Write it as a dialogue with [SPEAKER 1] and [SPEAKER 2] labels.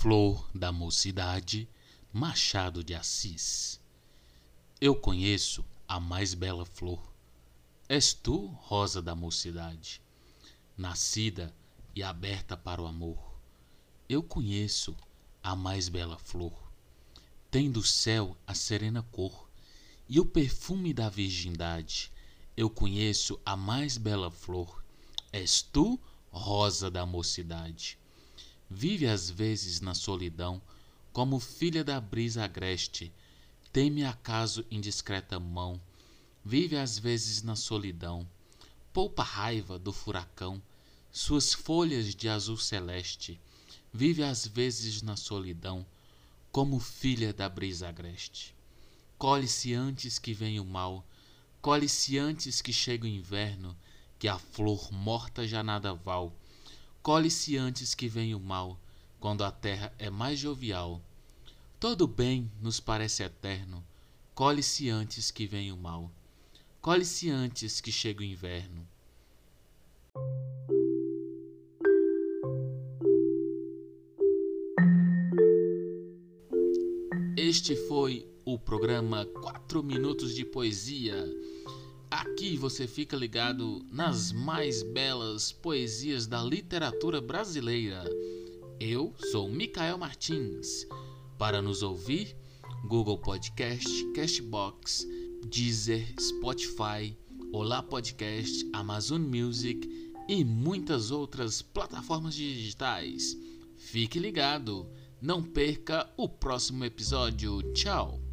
[SPEAKER 1] Flor da Mocidade, Machado de Assis. Eu conheço a mais bela flor. És tu, rosa da mocidade, nascida e aberta para o amor. Eu conheço a mais bela flor. Tem do céu a serena cor e o perfume da virgindade. Eu conheço a mais bela flor. És tu, rosa da mocidade. Vive às vezes na solidão, como filha da brisa agreste, teme acaso indiscreta mão, vive às vezes na solidão, poupa raiva do furacão, suas folhas de azul celeste, vive às vezes na solidão, como filha da brisa agreste. Colhe-se antes que venha o mal, colhe-se antes que chegue o inverno, que a flor morta já nada val, colhe-se antes que venha o mal, quando a terra é mais jovial. Todo bem nos parece eterno, colhe-se antes que venha o mal, colhe-se antes que chegue o inverno. Este foi o programa 4 Minutos de Poesia. Aqui você fica ligado nas mais belas poesias da literatura brasileira. Eu sou Micael Martins. Para nos ouvir, Google Podcast, Castbox, Deezer, Spotify, Olá Podcast, Amazon Music e muitas outras plataformas digitais. Fique ligado, não perca o próximo episódio. Tchau!